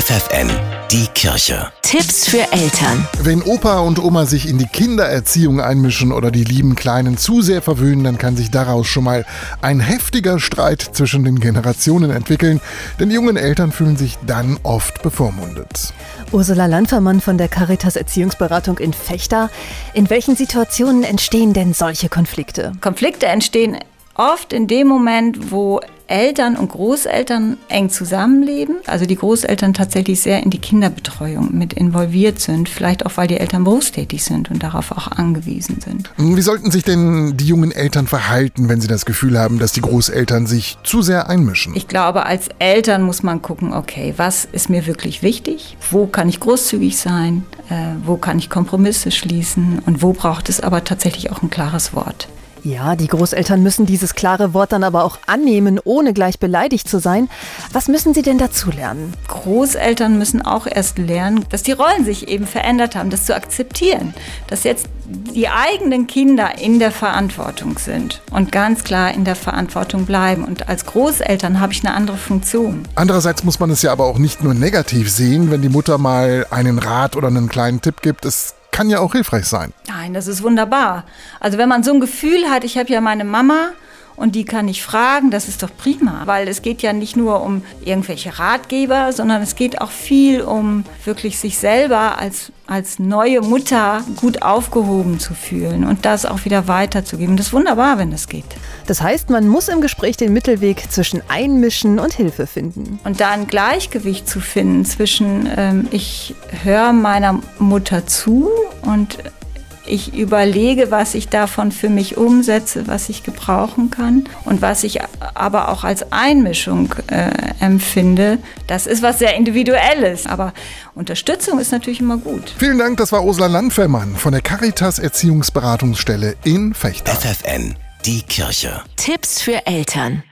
FFN, die Kirche. Tipps für Eltern. Wenn Opa und Oma sich in die Kindererziehung einmischen oder die lieben Kleinen zu sehr verwöhnen, dann kann sich daraus schon mal ein heftiger Streit zwischen den Generationen entwickeln, denn die jungen Eltern fühlen sich dann oft bevormundet. Ursula Landfermann von der Caritas Erziehungsberatung in Fechter. In welchen Situationen entstehen denn solche Konflikte? Konflikte entstehen oft in dem Moment, wo Eltern und Großeltern eng zusammenleben, also die Großeltern tatsächlich sehr in die Kinderbetreuung mit involviert sind, vielleicht auch weil die Eltern berufstätig sind und darauf auch angewiesen sind. Wie sollten sich denn die jungen Eltern verhalten, wenn sie das Gefühl haben, dass die Großeltern sich zu sehr einmischen? Ich glaube, als Eltern muss man gucken, okay, was ist mir wirklich wichtig? Wo kann ich großzügig sein? Äh, wo kann ich Kompromisse schließen? Und wo braucht es aber tatsächlich auch ein klares Wort? Ja, die Großeltern müssen dieses klare Wort dann aber auch annehmen, ohne gleich beleidigt zu sein. Was müssen sie denn dazu lernen? Großeltern müssen auch erst lernen, dass die Rollen sich eben verändert haben, das zu akzeptieren, dass jetzt die eigenen Kinder in der Verantwortung sind und ganz klar in der Verantwortung bleiben. Und als Großeltern habe ich eine andere Funktion. Andererseits muss man es ja aber auch nicht nur negativ sehen, wenn die Mutter mal einen Rat oder einen kleinen Tipp gibt. Es kann ja auch hilfreich sein. Nein, das ist wunderbar. Also wenn man so ein Gefühl hat, ich habe ja meine Mama und die kann ich fragen, das ist doch prima, weil es geht ja nicht nur um irgendwelche Ratgeber, sondern es geht auch viel um wirklich sich selber als, als neue Mutter gut aufgehoben zu fühlen und das auch wieder weiterzugeben. Das ist wunderbar, wenn das geht. Das heißt, man muss im Gespräch den Mittelweg zwischen Einmischen und Hilfe finden. Und da ein Gleichgewicht zu finden zwischen, ähm, ich höre meiner Mutter zu und ich überlege, was ich davon für mich umsetze, was ich gebrauchen kann und was ich aber auch als Einmischung äh, empfinde. Das ist was sehr Individuelles, aber Unterstützung ist natürlich immer gut. Vielen Dank, das war Ursula Landfellmann von der Caritas Erziehungsberatungsstelle in Fechter. FFN, die Kirche. Tipps für Eltern.